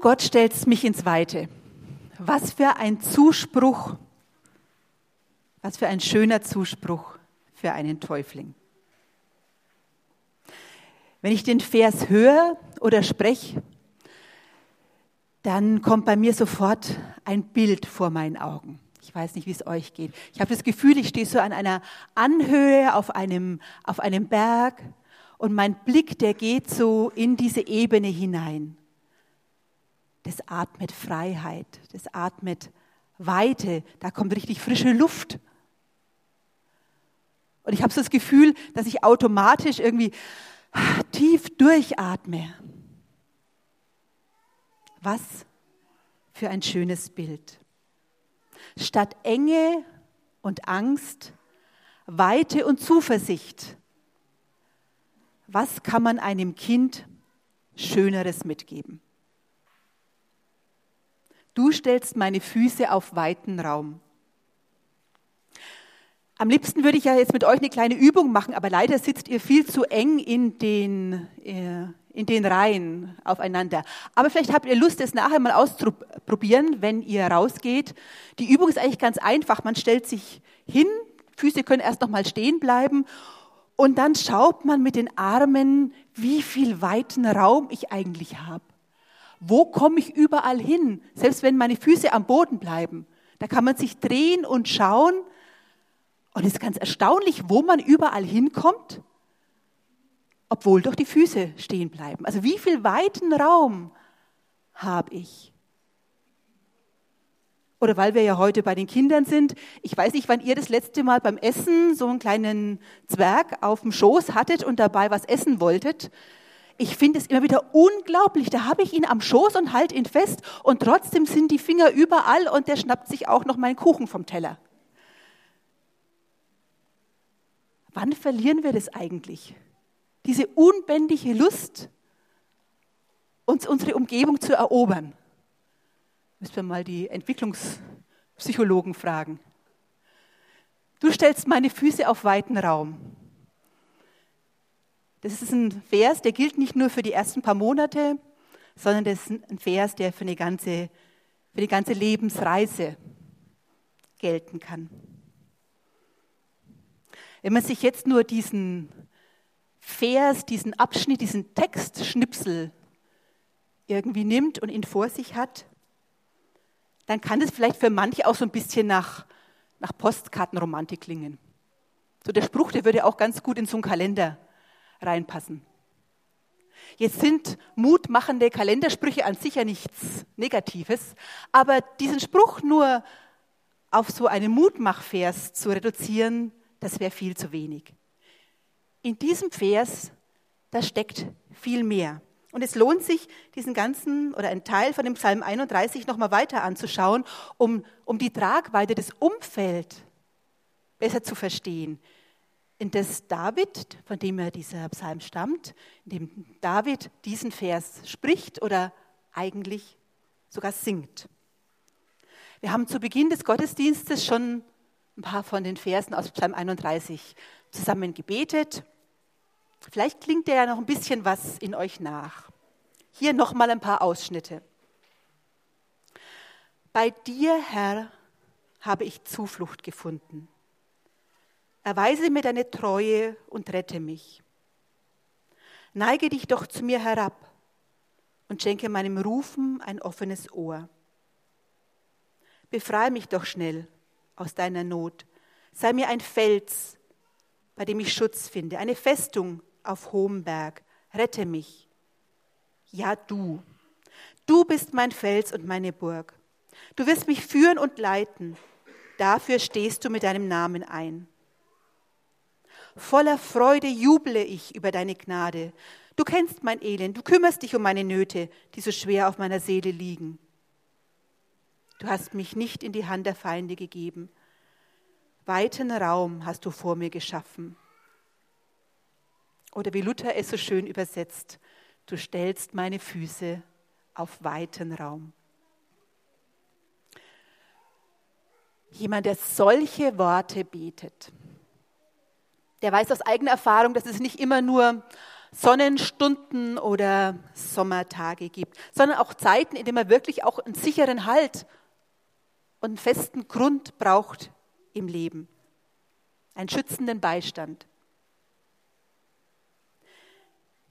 Gott, stellst mich ins Weite. Was für ein Zuspruch, was für ein schöner Zuspruch für einen Täufling. Wenn ich den Vers höre oder spreche, dann kommt bei mir sofort ein Bild vor meinen Augen. Ich weiß nicht, wie es euch geht. Ich habe das Gefühl, ich stehe so an einer Anhöhe auf einem, auf einem Berg und mein Blick, der geht so in diese Ebene hinein. Das atmet Freiheit, das atmet Weite, da kommt richtig frische Luft. Und ich habe so das Gefühl, dass ich automatisch irgendwie tief durchatme. Was für ein schönes Bild. Statt Enge und Angst, Weite und Zuversicht. Was kann man einem Kind Schöneres mitgeben? Du stellst meine Füße auf weiten Raum. Am liebsten würde ich ja jetzt mit euch eine kleine Übung machen, aber leider sitzt ihr viel zu eng in den, äh, in den Reihen aufeinander. Aber vielleicht habt ihr Lust, es nachher mal auszuprobieren, wenn ihr rausgeht. Die Übung ist eigentlich ganz einfach. Man stellt sich hin, Füße können erst noch mal stehen bleiben und dann schaut man mit den Armen, wie viel weiten Raum ich eigentlich habe. Wo komme ich überall hin, selbst wenn meine Füße am Boden bleiben? Da kann man sich drehen und schauen, und es ist ganz erstaunlich, wo man überall hinkommt, obwohl doch die Füße stehen bleiben. Also wie viel weiten Raum habe ich? Oder weil wir ja heute bei den Kindern sind, ich weiß nicht, wann ihr das letzte Mal beim Essen so einen kleinen Zwerg auf dem Schoß hattet und dabei was essen wolltet. Ich finde es immer wieder unglaublich. Da habe ich ihn am Schoß und halte ihn fest und trotzdem sind die Finger überall und der schnappt sich auch noch meinen Kuchen vom Teller. Wann verlieren wir das eigentlich? Diese unbändige Lust, uns unsere Umgebung zu erobern. Müssen wir mal die Entwicklungspsychologen fragen. Du stellst meine Füße auf weiten Raum. Das ist ein Vers, der gilt nicht nur für die ersten paar Monate, sondern das ist ein Vers, der für eine ganze, für eine ganze Lebensreise gelten kann. Wenn man sich jetzt nur diesen Vers, diesen Abschnitt, diesen Textschnipsel irgendwie nimmt und ihn vor sich hat, dann kann es vielleicht für manche auch so ein bisschen nach, nach Postkartenromantik klingen. So der Spruch, der würde auch ganz gut in so einen Kalender reinpassen. Jetzt sind mutmachende Kalendersprüche an sich ja nichts Negatives, aber diesen Spruch nur auf so einen Mutmachvers zu reduzieren, das wäre viel zu wenig. In diesem Vers, da steckt viel mehr. Und es lohnt sich, diesen ganzen oder einen Teil von dem Psalm 31 nochmal weiter anzuschauen, um, um die Tragweite des Umfelds besser zu verstehen. In das David, von dem er dieser Psalm stammt, in dem David diesen Vers spricht oder eigentlich sogar singt. Wir haben zu Beginn des Gottesdienstes schon ein paar von den Versen aus Psalm 31 zusammen gebetet. Vielleicht klingt der ja noch ein bisschen was in euch nach. Hier nochmal ein paar Ausschnitte. Bei dir, Herr, habe ich Zuflucht gefunden. Erweise mir deine Treue und rette mich. Neige dich doch zu mir herab und schenke meinem Rufen ein offenes Ohr. Befreie mich doch schnell aus deiner Not. Sei mir ein Fels, bei dem ich Schutz finde, eine Festung auf hohem Berg. Rette mich. Ja, du. Du bist mein Fels und meine Burg. Du wirst mich führen und leiten. Dafür stehst du mit deinem Namen ein. Voller Freude juble ich über deine Gnade. Du kennst mein Elend, du kümmerst dich um meine Nöte, die so schwer auf meiner Seele liegen. Du hast mich nicht in die Hand der Feinde gegeben. Weiten Raum hast du vor mir geschaffen. Oder wie Luther es so schön übersetzt, du stellst meine Füße auf weiten Raum. Jemand, der solche Worte betet, der weiß aus eigener Erfahrung, dass es nicht immer nur Sonnenstunden oder Sommertage gibt, sondern auch Zeiten, in denen man wirklich auch einen sicheren Halt und einen festen Grund braucht im Leben. Einen schützenden Beistand.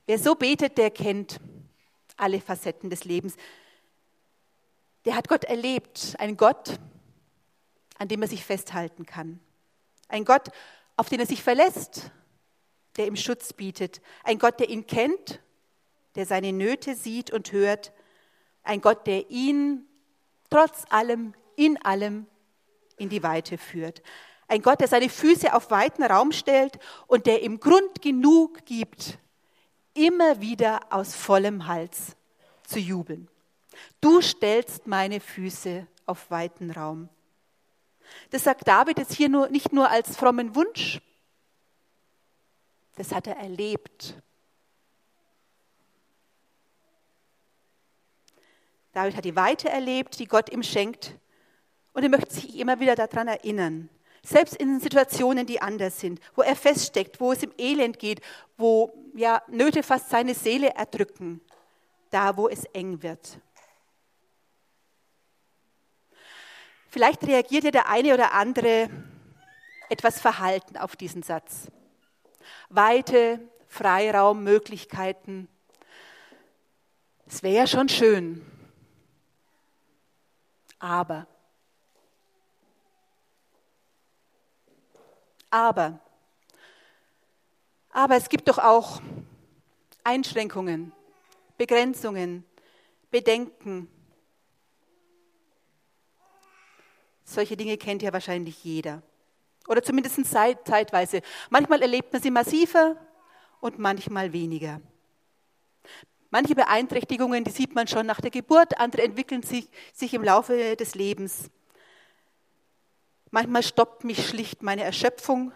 Wer so betet, der kennt alle Facetten des Lebens. Der hat Gott erlebt, einen Gott, an dem er sich festhalten kann. Ein Gott, auf den er sich verlässt, der ihm Schutz bietet. Ein Gott, der ihn kennt, der seine Nöte sieht und hört. Ein Gott, der ihn trotz allem, in allem in die Weite führt. Ein Gott, der seine Füße auf weiten Raum stellt und der ihm Grund genug gibt, immer wieder aus vollem Hals zu jubeln. Du stellst meine Füße auf weiten Raum. Das sagt David jetzt hier nur, nicht nur als frommen Wunsch, das hat er erlebt. David hat die Weite erlebt, die Gott ihm schenkt. Und er möchte sich immer wieder daran erinnern. Selbst in Situationen, die anders sind, wo er feststeckt, wo es im Elend geht, wo ja, Nöte fast seine Seele erdrücken, da wo es eng wird. Vielleicht reagiert ja der eine oder andere etwas verhalten auf diesen Satz. Weite, Freiraum, Möglichkeiten. Es wäre ja schon schön. Aber. Aber. Aber es gibt doch auch Einschränkungen, Begrenzungen, Bedenken, Solche Dinge kennt ja wahrscheinlich jeder. Oder zumindest zeitweise. Manchmal erlebt man sie massiver und manchmal weniger. Manche Beeinträchtigungen, die sieht man schon nach der Geburt, andere entwickeln sich, sich im Laufe des Lebens. Manchmal stoppt mich schlicht meine Erschöpfung.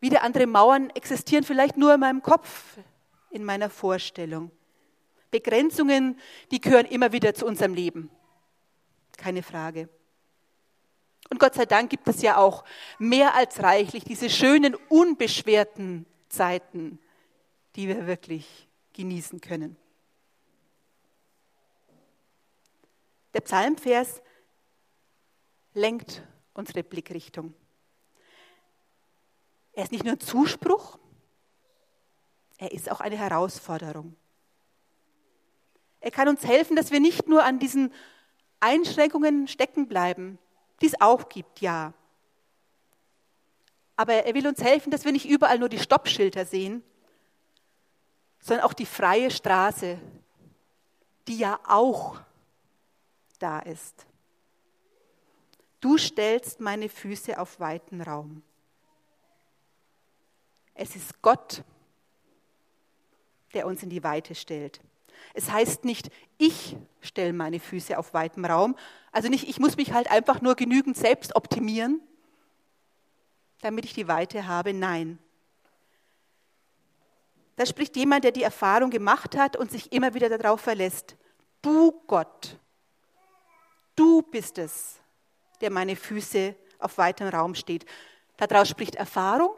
Wieder andere Mauern existieren vielleicht nur in meinem Kopf, in meiner Vorstellung. Begrenzungen, die gehören immer wieder zu unserem Leben. Keine Frage. Und Gott sei Dank gibt es ja auch mehr als reichlich diese schönen, unbeschwerten Zeiten, die wir wirklich genießen können. Der Psalmvers lenkt unsere Blickrichtung. Er ist nicht nur ein Zuspruch, er ist auch eine Herausforderung. Er kann uns helfen, dass wir nicht nur an diesen Einschränkungen stecken bleiben, die es auch gibt, ja. Aber er will uns helfen, dass wir nicht überall nur die Stoppschilder sehen, sondern auch die freie Straße, die ja auch da ist. Du stellst meine Füße auf weiten Raum. Es ist Gott, der uns in die Weite stellt. Es heißt nicht, ich stelle meine Füße auf weitem Raum. Also nicht, ich muss mich halt einfach nur genügend selbst optimieren, damit ich die Weite habe. Nein. Da spricht jemand, der die Erfahrung gemacht hat und sich immer wieder darauf verlässt. Du Gott, du bist es, der meine Füße auf weitem Raum steht. Daraus spricht Erfahrung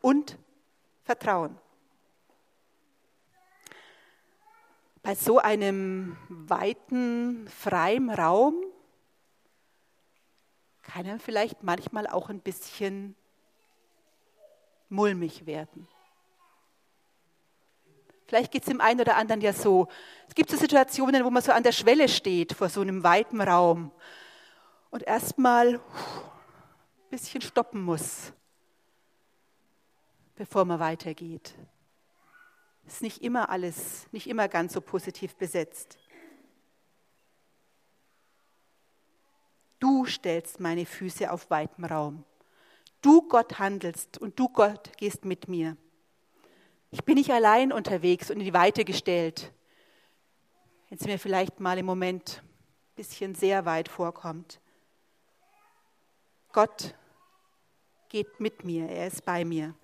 und Vertrauen. Bei so einem weiten, freien Raum kann er vielleicht manchmal auch ein bisschen mulmig werden. Vielleicht geht es dem einen oder anderen ja so. Es gibt so Situationen, wo man so an der Schwelle steht vor so einem weiten Raum und erstmal ein bisschen stoppen muss, bevor man weitergeht ist nicht immer alles, nicht immer ganz so positiv besetzt. Du stellst meine Füße auf weitem Raum. Du Gott handelst und du Gott gehst mit mir. Ich bin nicht allein unterwegs und in die Weite gestellt. Wenn es mir vielleicht mal im Moment ein bisschen sehr weit vorkommt. Gott geht mit mir, er ist bei mir.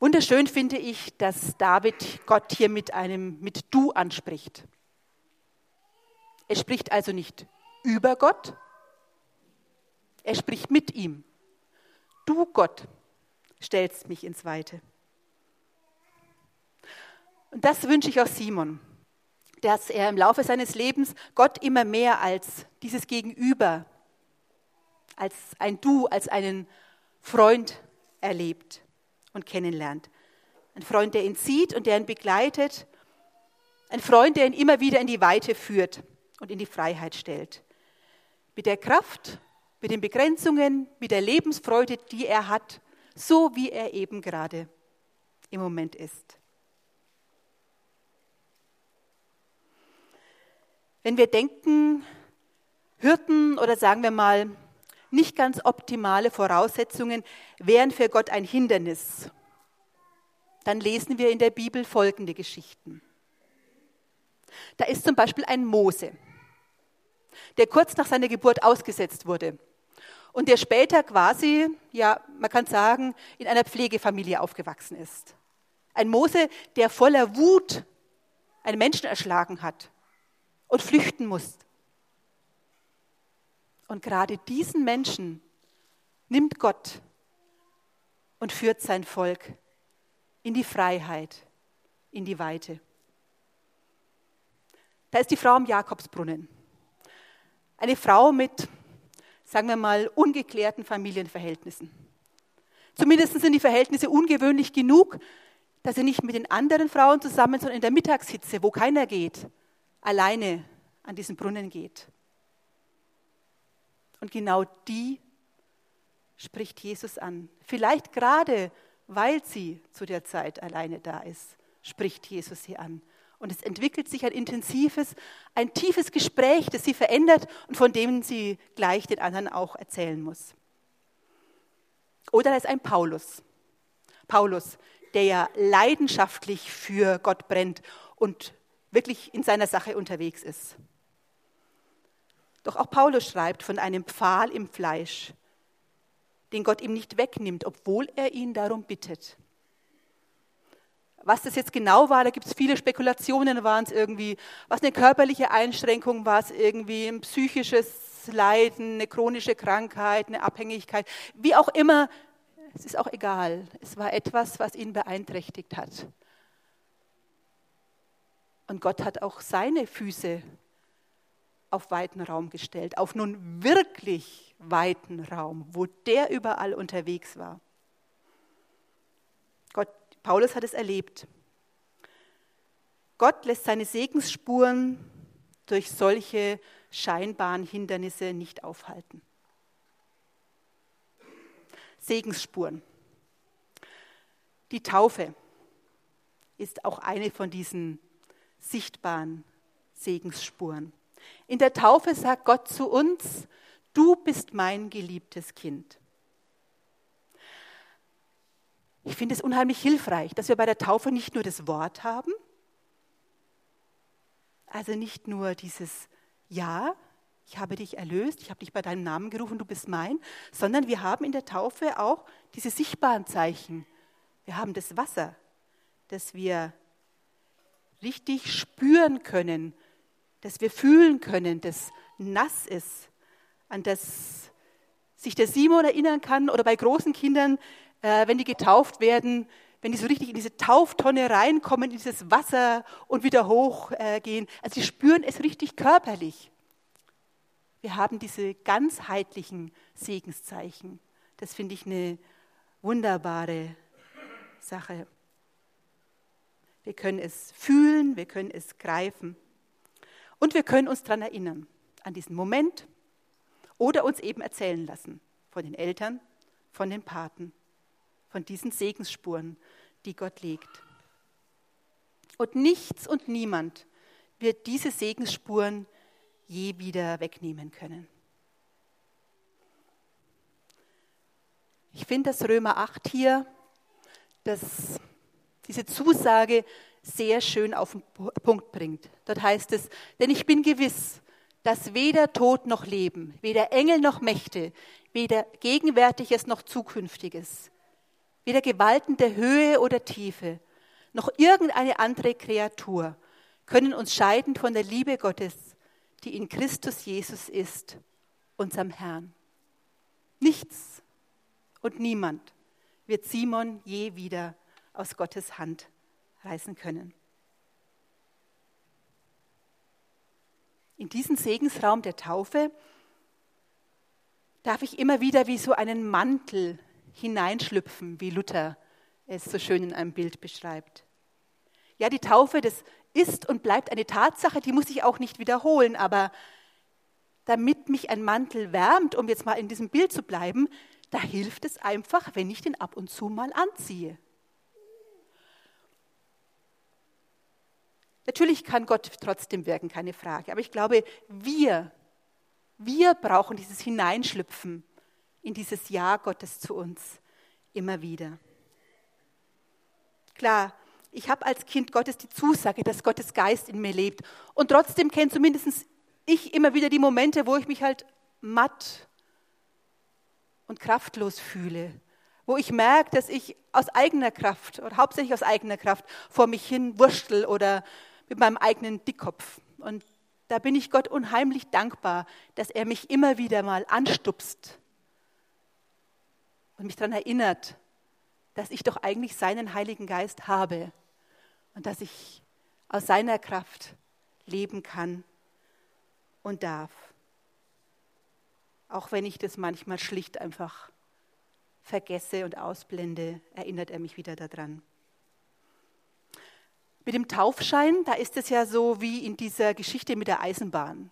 Wunderschön finde ich, dass David Gott hier mit einem mit du anspricht. Er spricht also nicht über Gott, er spricht mit ihm. Du Gott, stellst mich ins Weite. Und das wünsche ich auch Simon, dass er im Laufe seines Lebens Gott immer mehr als dieses Gegenüber, als ein Du, als einen Freund erlebt und kennenlernt. Ein Freund, der ihn sieht und der ihn begleitet. Ein Freund, der ihn immer wieder in die Weite führt und in die Freiheit stellt. Mit der Kraft, mit den Begrenzungen, mit der Lebensfreude, die er hat, so wie er eben gerade im Moment ist. Wenn wir denken, Hürden oder sagen wir mal nicht ganz optimale Voraussetzungen wären für Gott ein Hindernis, dann lesen wir in der Bibel folgende Geschichten. Da ist zum Beispiel ein Mose, der kurz nach seiner Geburt ausgesetzt wurde und der später quasi, ja, man kann sagen, in einer Pflegefamilie aufgewachsen ist. Ein Mose, der voller Wut einen Menschen erschlagen hat und flüchten muss. Und gerade diesen Menschen nimmt Gott und führt sein Volk in die Freiheit, in die Weite. Da ist die Frau am Jakobsbrunnen. Eine Frau mit, sagen wir mal, ungeklärten Familienverhältnissen. Zumindest sind die Verhältnisse ungewöhnlich genug, dass sie nicht mit den anderen Frauen zusammen, sondern in der Mittagshitze, wo keiner geht, alleine an diesen Brunnen geht. Und genau die spricht Jesus an. Vielleicht gerade, weil sie zu der Zeit alleine da ist, spricht Jesus sie an. Und es entwickelt sich ein intensives, ein tiefes Gespräch, das sie verändert und von dem sie gleich den anderen auch erzählen muss. Oder da ist ein Paulus. Paulus, der ja leidenschaftlich für Gott brennt und wirklich in seiner Sache unterwegs ist. Doch auch Paulus schreibt von einem Pfahl im Fleisch, den Gott ihm nicht wegnimmt, obwohl er ihn darum bittet. Was das jetzt genau war, da gibt es viele Spekulationen. Waren es irgendwie, was eine körperliche Einschränkung, war es irgendwie ein psychisches Leiden, eine chronische Krankheit, eine Abhängigkeit, wie auch immer. Es ist auch egal. Es war etwas, was ihn beeinträchtigt hat. Und Gott hat auch seine Füße auf weiten Raum gestellt, auf nun wirklich weiten Raum, wo der überall unterwegs war. Gott, Paulus hat es erlebt. Gott lässt seine Segensspuren durch solche scheinbaren Hindernisse nicht aufhalten. Segensspuren. Die Taufe ist auch eine von diesen sichtbaren Segensspuren. In der Taufe sagt Gott zu uns, du bist mein geliebtes Kind. Ich finde es unheimlich hilfreich, dass wir bei der Taufe nicht nur das Wort haben, also nicht nur dieses Ja, ich habe dich erlöst, ich habe dich bei deinem Namen gerufen, du bist mein, sondern wir haben in der Taufe auch diese sichtbaren Zeichen. Wir haben das Wasser, das wir richtig spüren können, dass wir fühlen können, dass nass ist, an das sich der Simon erinnern kann oder bei großen Kindern, äh, wenn die getauft werden, wenn die so richtig in diese Tauftonne reinkommen, in dieses Wasser und wieder hochgehen. Äh, also sie spüren es richtig körperlich. Wir haben diese ganzheitlichen Segenszeichen. Das finde ich eine wunderbare Sache. Wir können es fühlen, wir können es greifen. Und wir können uns daran erinnern, an diesen Moment oder uns eben erzählen lassen von den Eltern, von den Paten, von diesen Segensspuren, die Gott legt. Und nichts und niemand wird diese Segensspuren je wieder wegnehmen können. Ich finde, dass Römer 8 hier das, diese Zusage sehr schön auf den Punkt bringt. Dort heißt es, denn ich bin gewiss, dass weder Tod noch Leben, weder Engel noch Mächte, weder Gegenwärtiges noch Zukünftiges, weder Gewalten der Höhe oder Tiefe, noch irgendeine andere Kreatur können uns scheiden von der Liebe Gottes, die in Christus Jesus ist, unserem Herrn. Nichts und niemand wird Simon je wieder aus Gottes Hand reißen können. In diesen Segensraum der Taufe darf ich immer wieder wie so einen Mantel hineinschlüpfen, wie Luther es so schön in einem Bild beschreibt. Ja, die Taufe, das ist und bleibt eine Tatsache, die muss ich auch nicht wiederholen, aber damit mich ein Mantel wärmt, um jetzt mal in diesem Bild zu bleiben, da hilft es einfach, wenn ich den ab und zu mal anziehe. Natürlich kann Gott trotzdem wirken, keine Frage, aber ich glaube, wir, wir brauchen dieses Hineinschlüpfen in dieses Ja Gottes zu uns immer wieder. Klar, ich habe als Kind Gottes die Zusage, dass Gottes Geist in mir lebt. Und trotzdem kenne zumindest ich immer wieder die Momente, wo ich mich halt matt und kraftlos fühle. Wo ich merke, dass ich aus eigener Kraft oder hauptsächlich aus eigener Kraft vor mich hin wurschtel oder mit meinem eigenen Dickkopf. Und da bin ich Gott unheimlich dankbar, dass er mich immer wieder mal anstupst und mich daran erinnert, dass ich doch eigentlich seinen Heiligen Geist habe und dass ich aus seiner Kraft leben kann und darf. Auch wenn ich das manchmal schlicht einfach vergesse und ausblende, erinnert er mich wieder daran. Mit dem Taufschein, da ist es ja so wie in dieser Geschichte mit der Eisenbahn.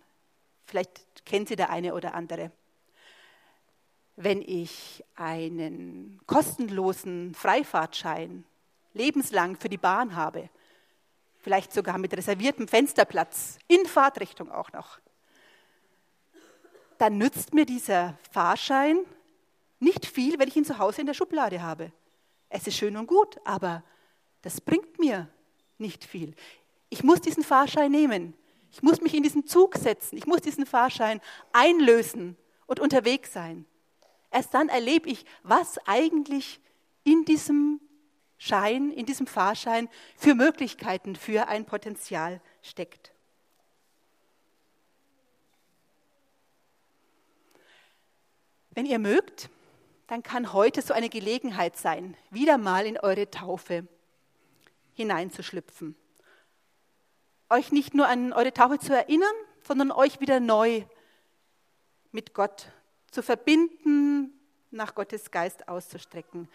Vielleicht kennt sie der eine oder andere wenn ich einen kostenlosen Freifahrtschein lebenslang für die Bahn habe, vielleicht sogar mit reserviertem Fensterplatz, in Fahrtrichtung auch noch, dann nützt mir dieser Fahrschein nicht viel, wenn ich ihn zu Hause in der Schublade habe. Es ist schön und gut, aber das bringt mir nicht viel. Ich muss diesen Fahrschein nehmen. Ich muss mich in diesen Zug setzen. Ich muss diesen Fahrschein einlösen und unterwegs sein. Erst dann erlebe ich, was eigentlich in diesem Schein, in diesem Fahrschein für Möglichkeiten, für ein Potenzial steckt. Wenn ihr mögt, dann kann heute so eine Gelegenheit sein, wieder mal in eure Taufe hineinzuschlüpfen. Euch nicht nur an eure Taufe zu erinnern, sondern euch wieder neu mit Gott zu verbinden, nach Gottes Geist auszustrecken.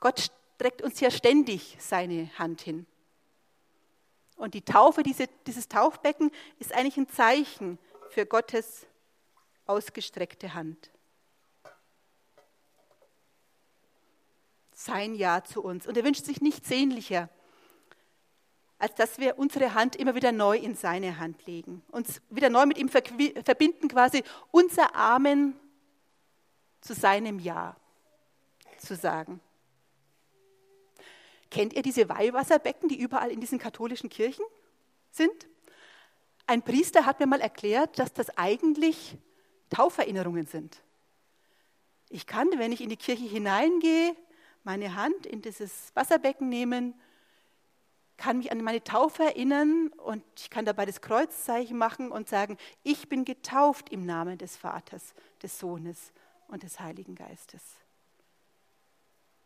Gott streckt uns ja ständig seine Hand hin. Und die Taufe, diese, dieses Taufbecken, ist eigentlich ein Zeichen für Gottes ausgestreckte Hand. Sein Ja zu uns. Und er wünscht sich nichts sehnlicher, als dass wir unsere Hand immer wieder neu in seine Hand legen, uns wieder neu mit ihm verbinden, quasi unser Amen zu seinem Ja zu sagen. Kennt ihr diese Weihwasserbecken, die überall in diesen katholischen Kirchen sind? Ein Priester hat mir mal erklärt, dass das eigentlich Tauferinnerungen sind. Ich kann, wenn ich in die Kirche hineingehe, meine Hand in dieses Wasserbecken nehmen, kann mich an meine Taufe erinnern und ich kann dabei das Kreuzzeichen machen und sagen, ich bin getauft im Namen des Vaters, des Sohnes und des Heiligen Geistes.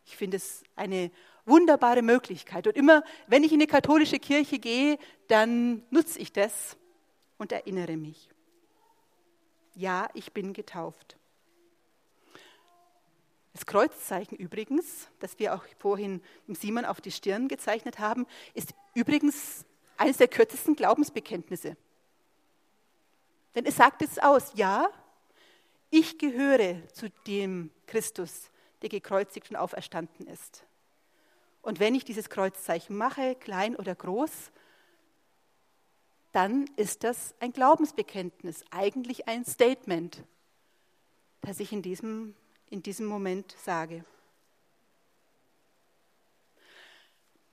Ich finde es eine wunderbare Möglichkeit. Und immer, wenn ich in eine katholische Kirche gehe, dann nutze ich das und erinnere mich. Ja, ich bin getauft. Das Kreuzzeichen übrigens, das wir auch vorhin im Simon auf die Stirn gezeichnet haben, ist übrigens eines der kürzesten Glaubensbekenntnisse. Denn es sagt es aus, ja, ich gehöre zu dem Christus, der gekreuzigt und auferstanden ist. Und wenn ich dieses Kreuzzeichen mache, klein oder groß, dann ist das ein Glaubensbekenntnis, eigentlich ein Statement, das ich in diesem, in diesem Moment sage.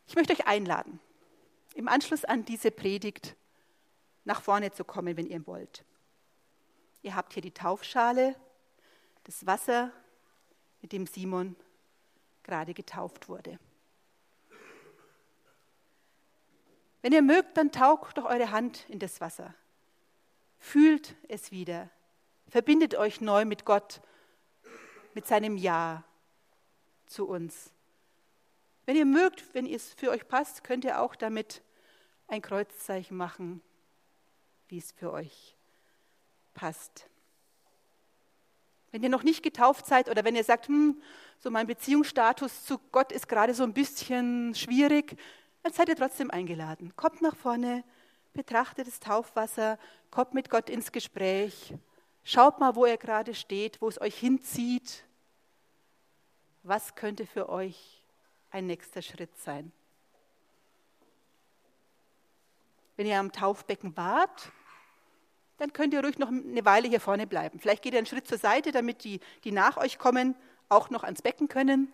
Ich möchte euch einladen, im Anschluss an diese Predigt nach vorne zu kommen, wenn ihr wollt. Ihr habt hier die Taufschale, das Wasser, mit dem Simon gerade getauft wurde. Wenn ihr mögt, dann taucht doch eure Hand in das Wasser. Fühlt es wieder. Verbindet euch neu mit Gott, mit seinem Ja. zu uns. Wenn ihr mögt, wenn es für euch passt, könnt ihr auch damit ein Kreuzzeichen machen, wie es für euch passt. Wenn ihr noch nicht getauft seid oder wenn ihr sagt, hm, so mein Beziehungsstatus zu Gott ist gerade so ein bisschen schwierig, dann seid ihr trotzdem eingeladen. Kommt nach vorne, betrachtet das Taufwasser, kommt mit Gott ins Gespräch, schaut mal, wo er gerade steht, wo es euch hinzieht. Was könnte für euch ein nächster Schritt sein? Wenn ihr am Taufbecken wart, dann könnt ihr ruhig noch eine Weile hier vorne bleiben. Vielleicht geht ihr einen Schritt zur Seite, damit die, die nach euch kommen, auch noch ans Becken können.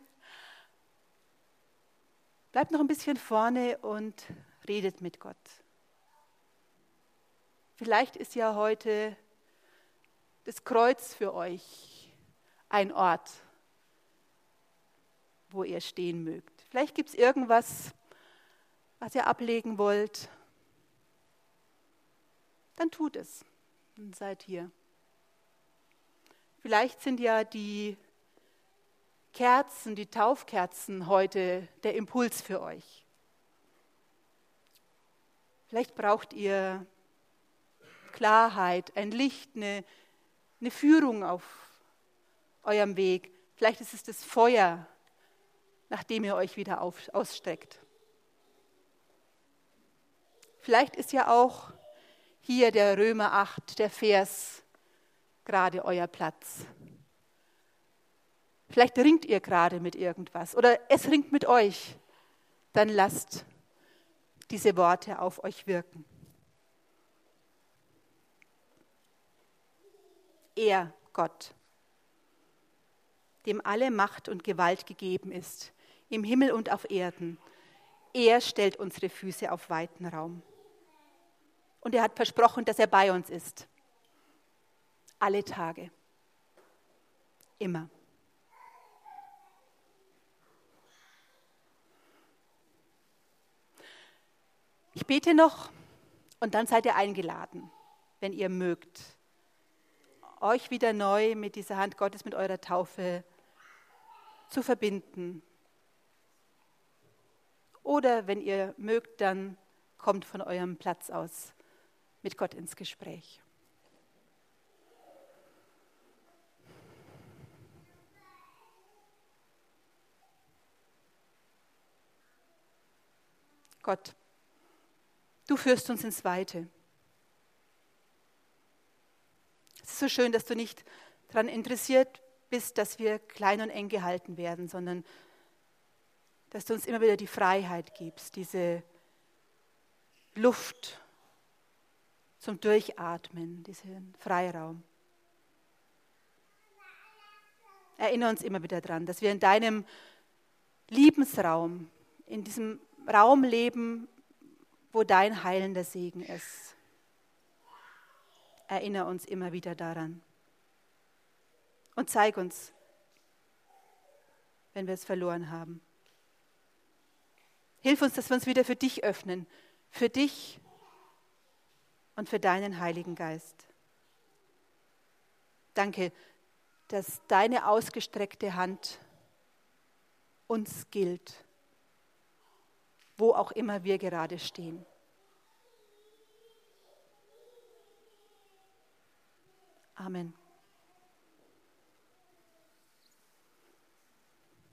Bleibt noch ein bisschen vorne und redet mit Gott. Vielleicht ist ja heute das Kreuz für euch ein Ort, wo ihr stehen mögt. Vielleicht gibt es irgendwas, was ihr ablegen wollt. Dann tut es und seid hier. Vielleicht sind ja die Kerzen, die Taufkerzen heute der Impuls für euch. Vielleicht braucht ihr Klarheit, ein Licht, eine, eine Führung auf eurem Weg. Vielleicht ist es das Feuer, nach dem ihr euch wieder auf, ausstreckt. Vielleicht ist ja auch hier der Römer 8, der Vers, gerade euer Platz. Vielleicht ringt ihr gerade mit irgendwas oder es ringt mit euch. Dann lasst diese Worte auf euch wirken. Er, Gott, dem alle Macht und Gewalt gegeben ist, im Himmel und auf Erden. Er stellt unsere Füße auf weiten Raum. Und er hat versprochen, dass er bei uns ist. Alle Tage. Immer. Ich bete noch und dann seid ihr eingeladen, wenn ihr mögt, euch wieder neu mit dieser Hand Gottes, mit eurer Taufe zu verbinden. Oder wenn ihr mögt, dann kommt von eurem Platz aus mit Gott ins Gespräch. Gott, du führst uns ins Weite. Es ist so schön, dass du nicht daran interessiert bist, dass wir klein und eng gehalten werden, sondern dass du uns immer wieder die Freiheit gibst, diese Luft zum Durchatmen, diesen Freiraum. Erinnere uns immer wieder daran, dass wir in deinem Liebensraum, in diesem Raum leben, wo dein heilender Segen ist. Erinnere uns immer wieder daran. Und zeig uns, wenn wir es verloren haben. Hilf uns, dass wir uns wieder für dich öffnen, für dich und für deinen Heiligen Geist. Danke, dass deine ausgestreckte Hand uns gilt, wo auch immer wir gerade stehen. Amen.